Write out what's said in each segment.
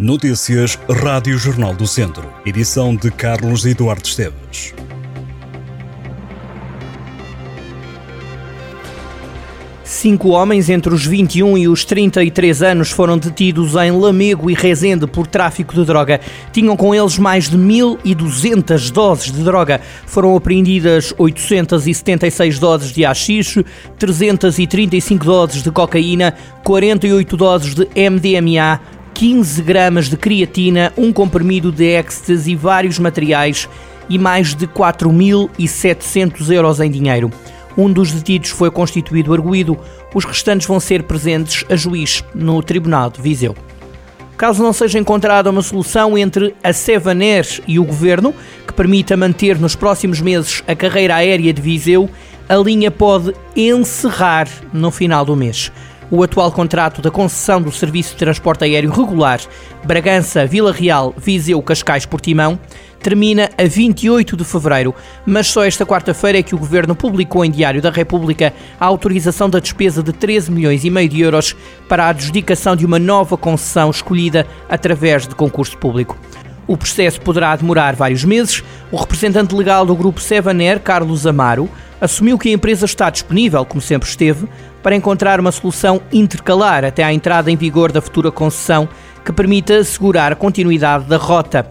Notícias Rádio Jornal do Centro. Edição de Carlos Eduardo Esteves. Cinco homens entre os 21 e os 33 anos foram detidos em Lamego e Rezende por tráfico de droga. Tinham com eles mais de 1.200 doses de droga. Foram apreendidas 876 doses de haxixe, 335 doses de cocaína, 48 doses de MDMA, 15 gramas de creatina, um comprimido de ecstasy, vários materiais e mais de 4.700 euros em dinheiro. Um dos detidos foi constituído arguído, os restantes vão ser presentes a juiz no Tribunal de Viseu. Caso não seja encontrada uma solução entre a Sevaner e o Governo, que permita manter nos próximos meses a carreira aérea de Viseu, a linha pode encerrar no final do mês. O atual contrato da concessão do Serviço de Transporte Aéreo Regular Bragança, Vila Real, Viseu, Cascais, Portimão termina a 28 de fevereiro, mas só esta quarta-feira é que o Governo publicou em Diário da República a autorização da despesa de 13 milhões e meio de euros para a adjudicação de uma nova concessão escolhida através de concurso público. O processo poderá demorar vários meses. O representante legal do grupo Sevaner, Carlos Amaro, assumiu que a empresa está disponível, como sempre esteve, para encontrar uma solução intercalar até à entrada em vigor da futura concessão que permita assegurar a continuidade da rota.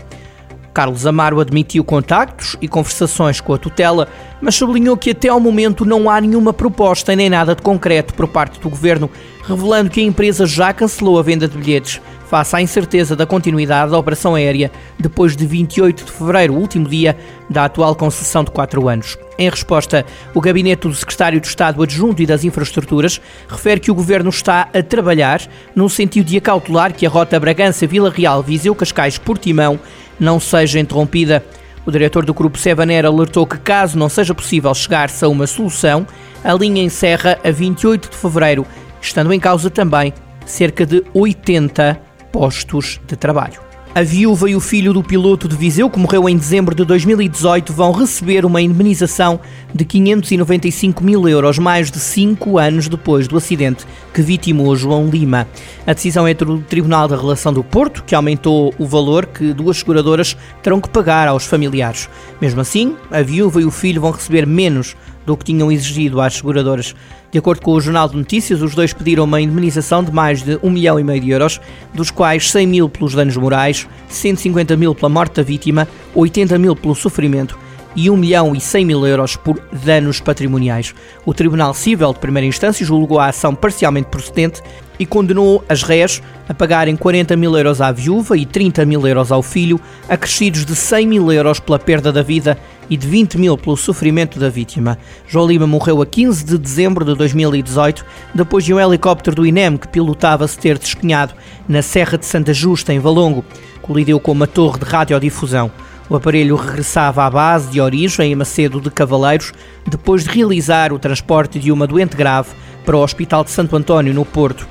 Carlos Amaro admitiu contactos e conversações com a tutela, mas sublinhou que até ao momento não há nenhuma proposta nem nada de concreto por parte do governo, revelando que a empresa já cancelou a venda de bilhetes face à incerteza da continuidade da operação aérea depois de 28 de fevereiro, último dia da atual concessão de quatro anos. Em resposta, o gabinete do secretário de Estado Adjunto e das Infraestruturas refere que o governo está a trabalhar no sentido de acautelar que a rota Bragança-Vila Real, Viseu, Cascais, Portimão não seja interrompida. O diretor do Grupo Sevaner alertou que, caso não seja possível chegar-se a uma solução, a linha encerra a 28 de fevereiro, estando em causa também cerca de 80 postos de trabalho. A viúva e o filho do piloto de Viseu, que morreu em dezembro de 2018, vão receber uma indemnização de 595 mil euros, mais de cinco anos depois do acidente que vitimou João Lima. A decisão é do Tribunal da Relação do Porto, que aumentou o valor que duas seguradoras terão que pagar aos familiares. Mesmo assim, a viúva e o filho vão receber menos do que tinham exigido às seguradoras. De acordo com o Jornal de Notícias, os dois pediram uma indemnização de mais de 1 milhão e meio de euros, dos quais 100 mil pelos danos morais, 150 mil pela morte da vítima, 80 mil pelo sofrimento e 1 milhão e 100 mil euros por danos patrimoniais. O Tribunal Civil de Primeira Instância julgou a ação parcialmente procedente e condenou as réis a pagarem 40 mil euros à viúva e 30 mil euros ao filho, acrescidos de 100 mil euros pela perda da vida e de 20 mil pelo sofrimento da vítima. João Lima morreu a 15 de dezembro de 2018, depois de um helicóptero do INEM que pilotava se ter despenhado na Serra de Santa Justa, em Valongo, colideu com uma torre de radiodifusão. O aparelho regressava à base de origem em Macedo de Cavaleiros, depois de realizar o transporte de uma doente grave para o Hospital de Santo António, no Porto.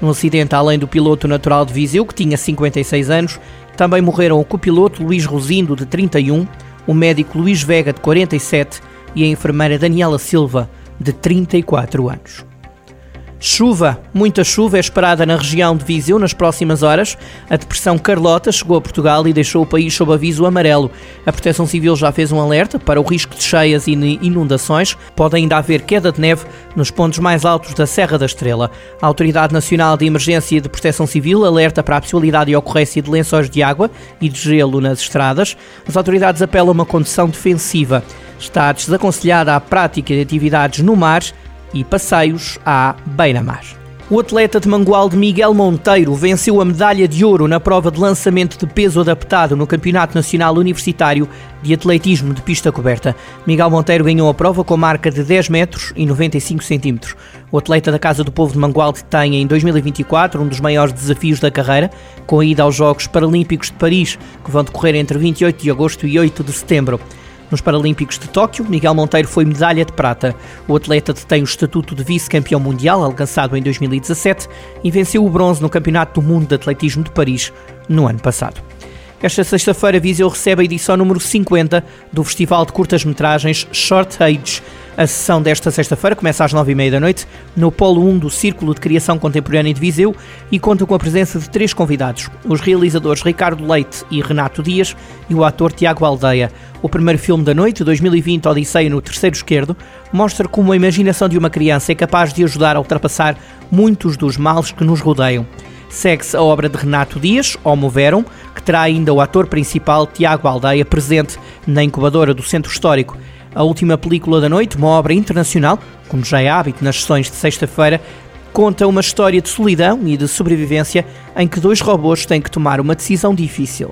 No acidente, além do piloto natural de Viseu, que tinha 56 anos, também morreram o copiloto Luís Rosindo, de 31, o médico Luís Vega, de 47 e a enfermeira Daniela Silva, de 34 anos. Chuva, muita chuva é esperada na região de Viseu nas próximas horas. A depressão Carlota chegou a Portugal e deixou o país sob aviso amarelo. A Proteção Civil já fez um alerta para o risco de cheias e inundações. Pode ainda haver queda de neve nos pontos mais altos da Serra da Estrela. A Autoridade Nacional de Emergência e de Proteção Civil alerta para a possibilidade de ocorrência de lençóis de água e de gelo nas estradas. As autoridades apelam a uma condição defensiva. Está desaconselhada a prática de atividades no mar e passeios à beira-mar. O atleta de Mangualde Miguel Monteiro venceu a medalha de ouro na prova de lançamento de peso adaptado no Campeonato Nacional Universitário de Atletismo de Pista Coberta. Miguel Monteiro ganhou a prova com marca de 10 metros e 95 centímetros. O atleta da Casa do Povo de Mangualde tem em 2024 um dos maiores desafios da carreira, com a ida aos Jogos Paralímpicos de Paris, que vão decorrer entre 28 de agosto e 8 de setembro. Nos Paralímpicos de Tóquio, Miguel Monteiro foi medalha de prata. O atleta detém o estatuto de vice-campeão mundial, alcançado em 2017, e venceu o bronze no Campeonato do Mundo de Atletismo de Paris no ano passado. Esta sexta-feira, Viseu recebe a edição número 50 do Festival de Curtas-Metragens Short Age. A sessão desta sexta-feira começa às nove e meia da noite no Polo 1 do Círculo de Criação Contemporânea de Viseu e conta com a presença de três convidados, os realizadores Ricardo Leite e Renato Dias e o ator Tiago Aldeia. O primeiro filme da noite, 2020 Odisseia no Terceiro Esquerdo, mostra como a imaginação de uma criança é capaz de ajudar a ultrapassar muitos dos males que nos rodeiam. Segue-se a obra de Renato Dias, Homo Verum, que terá ainda o ator principal Tiago Aldeia presente na incubadora do Centro Histórico a última película da noite, uma obra internacional, como já é hábito nas sessões de sexta-feira, conta uma história de solidão e de sobrevivência em que dois robôs têm que tomar uma decisão difícil.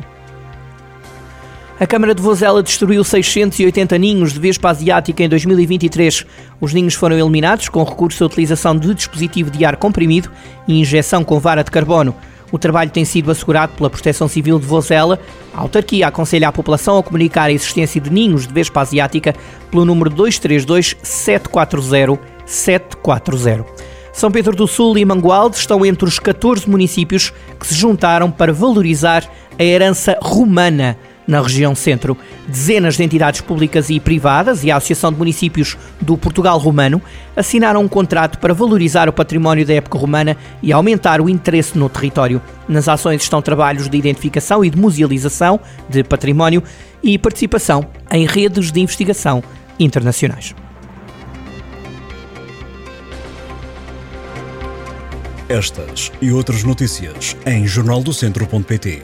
A Câmara de Vozela destruiu 680 ninhos de vespa asiática em 2023. Os ninhos foram eliminados com recurso à utilização de dispositivo de ar comprimido e injeção com vara de carbono. O trabalho tem sido assegurado pela Proteção Civil de Vozela. A autarquia aconselha a população a comunicar a existência de ninhos de vespa asiática pelo número 232 740 740. São Pedro do Sul e Mangualde estão entre os 14 municípios que se juntaram para valorizar a herança romana na região centro. Dezenas de entidades públicas e privadas e a Associação de Municípios do Portugal Romano assinaram um contrato para valorizar o património da época romana e aumentar o interesse no território. Nas ações estão trabalhos de identificação e de musealização de património e participação em redes de investigação internacionais. Estas e outras notícias em jornaldocentro.pt